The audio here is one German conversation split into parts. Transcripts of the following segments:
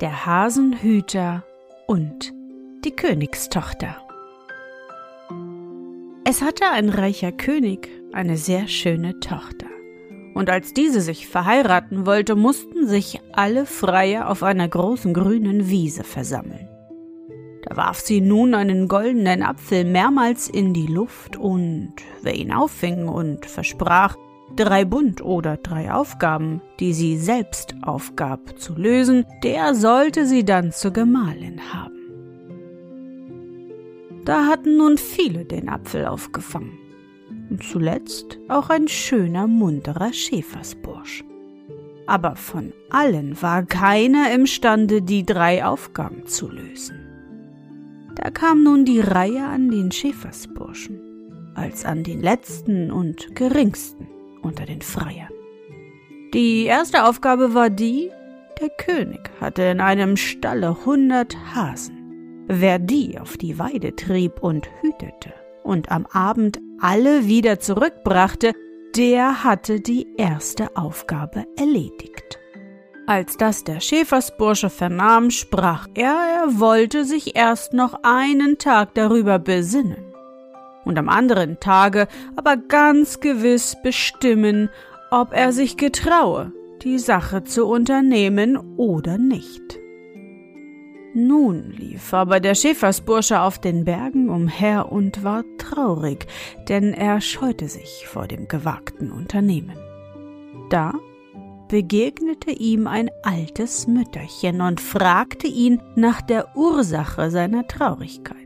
Der Hasenhüter und die Königstochter. Es hatte ein reicher König eine sehr schöne Tochter und als diese sich verheiraten wollte, mussten sich alle Freier auf einer großen grünen Wiese versammeln. Da warf sie nun einen goldenen Apfel mehrmals in die Luft, und wer ihn auffing und versprach, drei Bund oder drei Aufgaben, die sie selbst aufgab, zu lösen, der sollte sie dann zur Gemahlin haben. Da hatten nun viele den Apfel aufgefangen und zuletzt auch ein schöner, munterer Schäfersbursch. Aber von allen war keiner imstande, die drei Aufgaben zu lösen. Da kam nun die Reihe an den Schäfersburschen, als an den letzten und geringsten unter den Freiern. Die erste Aufgabe war die, der König hatte in einem Stalle hundert Hasen. Wer die auf die Weide trieb und hütete und am Abend alle wieder zurückbrachte, der hatte die erste Aufgabe erledigt. Als das der Schäfersbursche vernahm, sprach er, er wollte sich erst noch einen Tag darüber besinnen und am anderen Tage aber ganz gewiss bestimmen, ob er sich getraue, die Sache zu unternehmen oder nicht. Nun lief aber der Schäfersbursche auf den Bergen umher und war traurig, denn er scheute sich vor dem gewagten Unternehmen. Da begegnete ihm ein altes Mütterchen und fragte ihn nach der Ursache seiner Traurigkeit.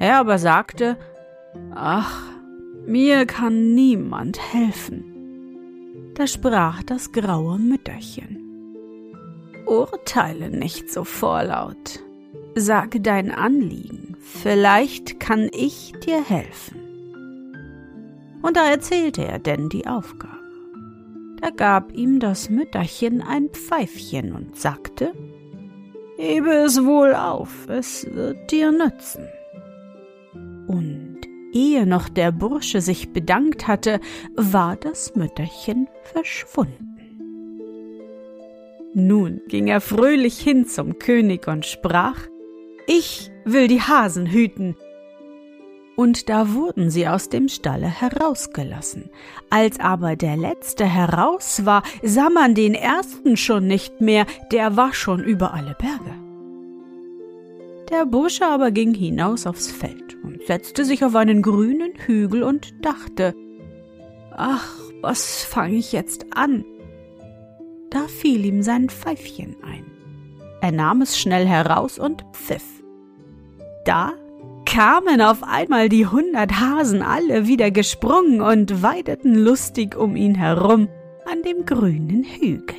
Er aber sagte, Ach, mir kann niemand helfen. Da sprach das graue Mütterchen. Urteile nicht so vorlaut. Sage dein Anliegen, vielleicht kann ich dir helfen. Und da erzählte er denn die Aufgabe. Da gab ihm das Mütterchen ein Pfeifchen und sagte, Hebe es wohl auf, es wird dir nützen. Und ehe noch der Bursche sich bedankt hatte, war das Mütterchen verschwunden. Nun ging er fröhlich hin zum König und sprach Ich will die Hasen hüten. Und da wurden sie aus dem Stalle herausgelassen. Als aber der letzte heraus war, sah man den ersten schon nicht mehr, der war schon über alle Berge. Der Bursche aber ging hinaus aufs Feld und setzte sich auf einen grünen Hügel und dachte Ach, was fange ich jetzt an? Da fiel ihm sein Pfeifchen ein. Er nahm es schnell heraus und pfiff. Da kamen auf einmal die hundert Hasen alle wieder gesprungen und weideten lustig um ihn herum an dem grünen Hügel.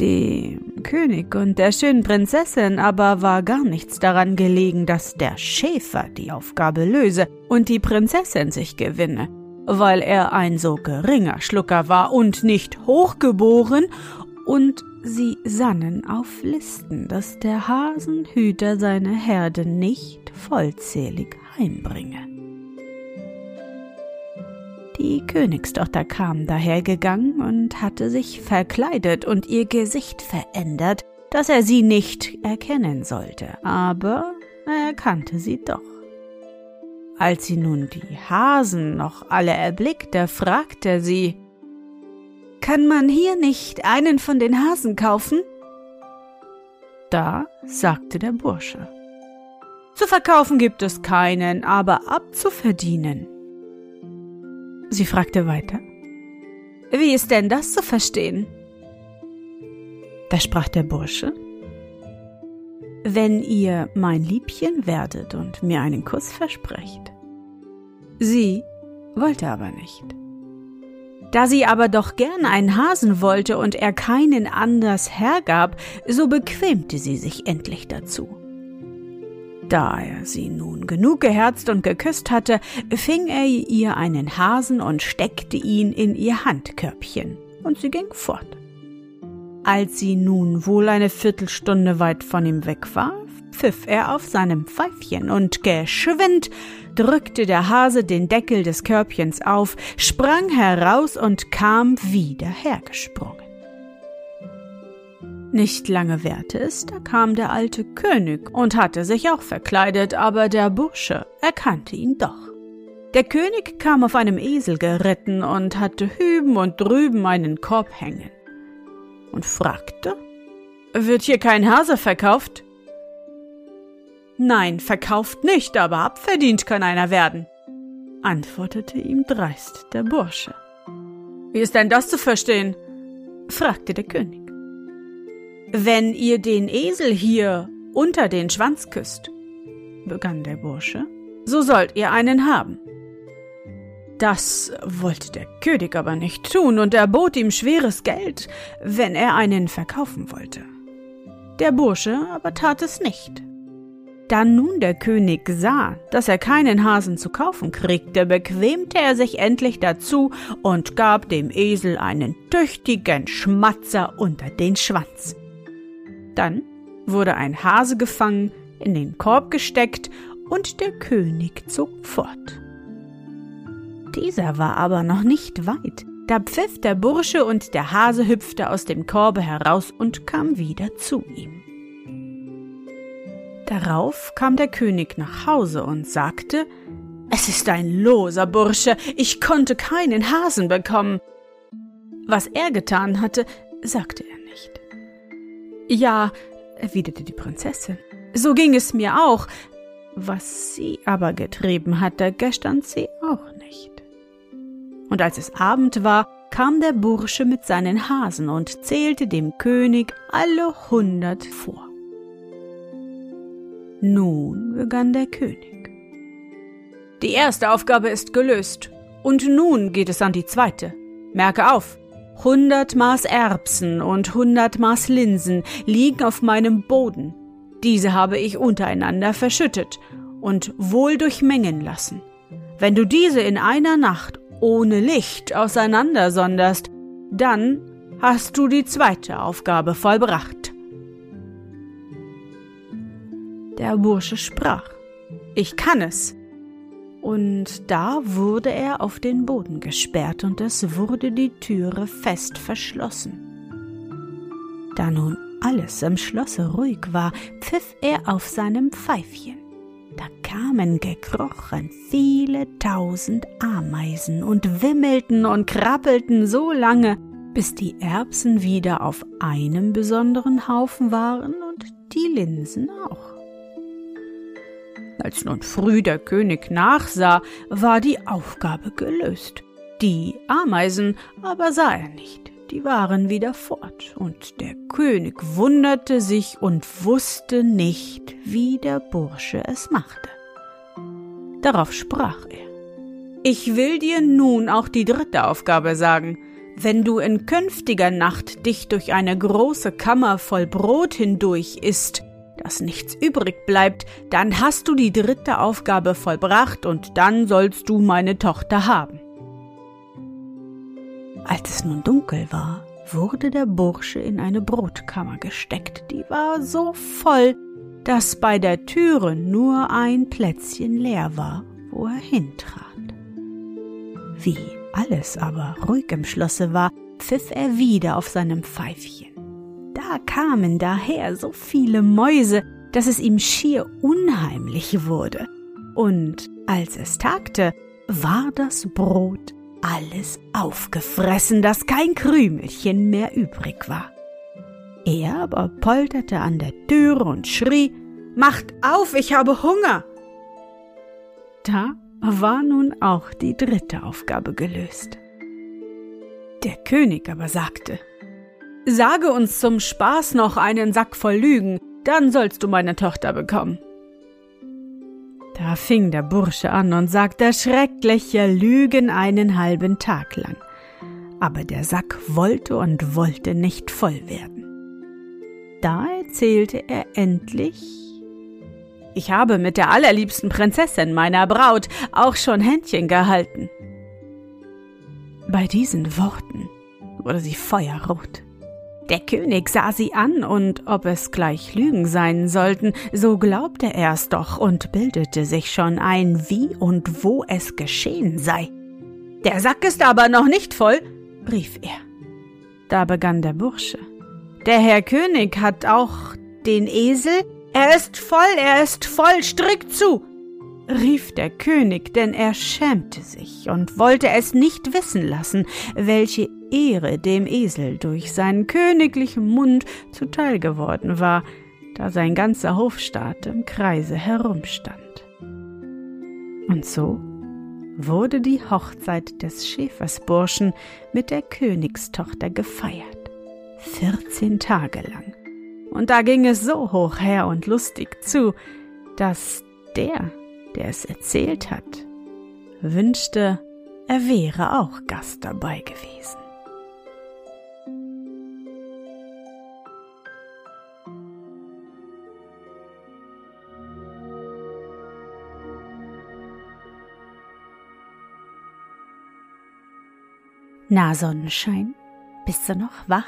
Dem König und der schönen Prinzessin aber war gar nichts daran gelegen, dass der Schäfer die Aufgabe löse und die Prinzessin sich gewinne weil er ein so geringer Schlucker war und nicht hochgeboren, und sie sannen auf Listen, dass der Hasenhüter seine Herde nicht vollzählig heimbringe. Die Königstochter kam dahergegangen und hatte sich verkleidet und ihr Gesicht verändert, dass er sie nicht erkennen sollte, aber er erkannte sie doch. Als sie nun die Hasen noch alle erblickte, fragte sie kann man hier nicht einen von den Hasen kaufen? Da sagte der Bursche. Zu verkaufen gibt es keinen, aber abzuverdienen. Sie fragte weiter. Wie ist denn das zu verstehen? Da sprach der Bursche. Wenn ihr mein Liebchen werdet und mir einen Kuss versprecht. Sie wollte aber nicht. Da sie aber doch gern einen Hasen wollte und er keinen anders hergab, so bequemte sie sich endlich dazu. Da er sie nun genug geherzt und geküsst hatte, fing er ihr einen Hasen und steckte ihn in ihr Handkörbchen, und sie ging fort. Als sie nun wohl eine Viertelstunde weit von ihm weg war, pfiff er auf seinem Pfeifchen und geschwind drückte der Hase den Deckel des Körbchens auf, sprang heraus und kam wieder hergesprungen. Nicht lange währte es, da kam der alte König und hatte sich auch verkleidet, aber der Bursche erkannte ihn doch. Der König kam auf einem Esel geritten und hatte hüben und drüben einen Korb hängen und fragte, Wird hier kein Hase verkauft? Nein, verkauft nicht, aber abverdient kann einer werden, antwortete ihm dreist der Bursche. Wie ist denn das zu verstehen? fragte der König. Wenn ihr den Esel hier unter den Schwanz küsst, begann der Bursche, so sollt ihr einen haben. Das wollte der König aber nicht tun, und er bot ihm schweres Geld, wenn er einen verkaufen wollte. Der Bursche aber tat es nicht. Da nun der König sah, dass er keinen Hasen zu kaufen kriegte, bequemte er sich endlich dazu und gab dem Esel einen tüchtigen Schmatzer unter den Schwanz. Dann wurde ein Hase gefangen, in den Korb gesteckt und der König zog fort. Dieser war aber noch nicht weit. Da pfiff der Bursche und der Hase hüpfte aus dem Korbe heraus und kam wieder zu ihm. Darauf kam der König nach Hause und sagte, es ist ein loser Bursche, ich konnte keinen Hasen bekommen. Was er getan hatte, sagte er. Ja, erwiderte die Prinzessin, so ging es mir auch. Was sie aber getrieben hatte, gestand sie auch nicht. Und als es Abend war, kam der Bursche mit seinen Hasen und zählte dem König alle hundert vor. Nun begann der König. Die erste Aufgabe ist gelöst, und nun geht es an die zweite. Merke auf, Hundert Maß Erbsen und hundert Maß Linsen liegen auf meinem Boden. Diese habe ich untereinander verschüttet und wohl durchmengen lassen. Wenn du diese in einer Nacht ohne Licht auseinandersonderst, dann hast du die zweite Aufgabe vollbracht. Der Bursche sprach, ich kann es, und da wurde er auf den Boden gesperrt und es wurde die Türe fest verschlossen. Da nun alles im Schlosse ruhig war, pfiff er auf seinem Pfeifchen. Da kamen gekrochen viele tausend Ameisen und wimmelten und krabbelten so lange, bis die Erbsen wieder auf einem besonderen Haufen waren und die Linsen auch. Als nun früh der König nachsah, war die Aufgabe gelöst. Die Ameisen aber sah er nicht, die waren wieder fort, und der König wunderte sich und wusste nicht, wie der Bursche es machte. Darauf sprach er Ich will dir nun auch die dritte Aufgabe sagen. Wenn du in künftiger Nacht dich durch eine große Kammer voll Brot hindurch isst, dass nichts übrig bleibt, dann hast du die dritte Aufgabe vollbracht und dann sollst du meine Tochter haben. Als es nun dunkel war, wurde der Bursche in eine Brotkammer gesteckt, die war so voll, dass bei der Türe nur ein Plätzchen leer war, wo er hintrat. Wie alles aber ruhig im Schlosse war, pfiff er wieder auf seinem Pfeifchen. Da kamen daher so viele Mäuse, dass es ihm schier unheimlich wurde. Und als es tagte, war das Brot alles aufgefressen, dass kein Krümelchen mehr übrig war. Er aber polterte an der Türe und schrie, Macht auf, ich habe Hunger! Da war nun auch die dritte Aufgabe gelöst. Der König aber sagte, Sage uns zum Spaß noch einen Sack voll Lügen, dann sollst du meine Tochter bekommen. Da fing der Bursche an und sagte schreckliche Lügen einen halben Tag lang. Aber der Sack wollte und wollte nicht voll werden. Da erzählte er endlich Ich habe mit der allerliebsten Prinzessin meiner Braut auch schon Händchen gehalten. Bei diesen Worten wurde sie feuerrot. Der König sah sie an, und ob es gleich Lügen sein sollten, so glaubte er es doch und bildete sich schon ein, wie und wo es geschehen sei. Der Sack ist aber noch nicht voll, rief er. Da begann der Bursche. Der Herr König hat auch den Esel. Er ist voll, er ist voll, strick zu, rief der König, denn er schämte sich und wollte es nicht wissen lassen, welche Ehre dem Esel durch seinen königlichen Mund zuteil geworden war, da sein ganzer Hofstaat im Kreise herumstand. Und so wurde die Hochzeit des Schäfersburschen mit der Königstochter gefeiert, vierzehn Tage lang. Und da ging es so hoch her und lustig zu, dass der, der es erzählt hat, wünschte, er wäre auch Gast dabei gewesen. Na Sonnenschein, bist du noch wach?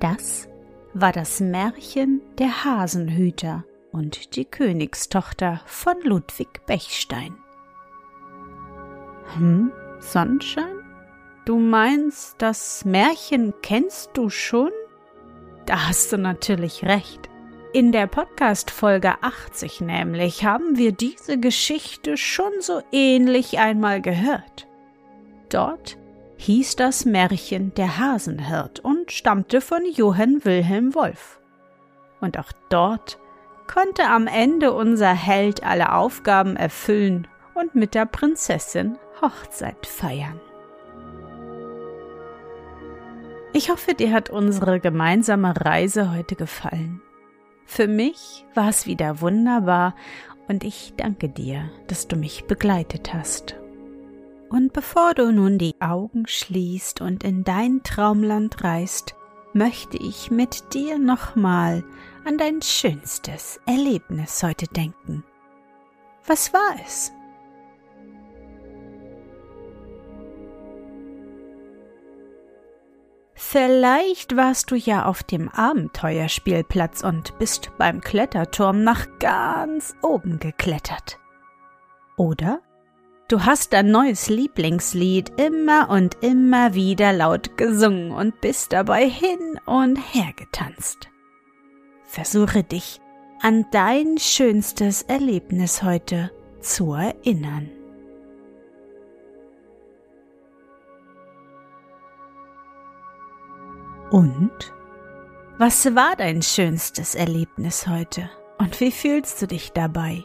Das war das Märchen der Hasenhüter und die Königstochter von Ludwig Bechstein. Hm, Sonnenschein? Du meinst, das Märchen kennst du schon? Da hast du natürlich recht. In der Podcast-Folge 80 nämlich haben wir diese Geschichte schon so ähnlich einmal gehört. Dort hieß das Märchen Der Hasenhirt und stammte von Johann Wilhelm Wolf. Und auch dort konnte am Ende unser Held alle Aufgaben erfüllen und mit der Prinzessin Hochzeit feiern. Ich hoffe, dir hat unsere gemeinsame Reise heute gefallen. Für mich war es wieder wunderbar und ich danke dir, dass du mich begleitet hast und bevor du nun die Augen schließt und in dein Traumland reist, möchte ich mit dir nochmal an dein schönstes Erlebnis heute denken. Was war es? Vielleicht warst du ja auf dem Abenteuerspielplatz und bist beim Kletterturm nach ganz oben geklettert. Oder Du hast dein neues Lieblingslied immer und immer wieder laut gesungen und bist dabei hin und her getanzt. Versuche dich an dein schönstes Erlebnis heute zu erinnern. Und? Was war dein schönstes Erlebnis heute? Und wie fühlst du dich dabei?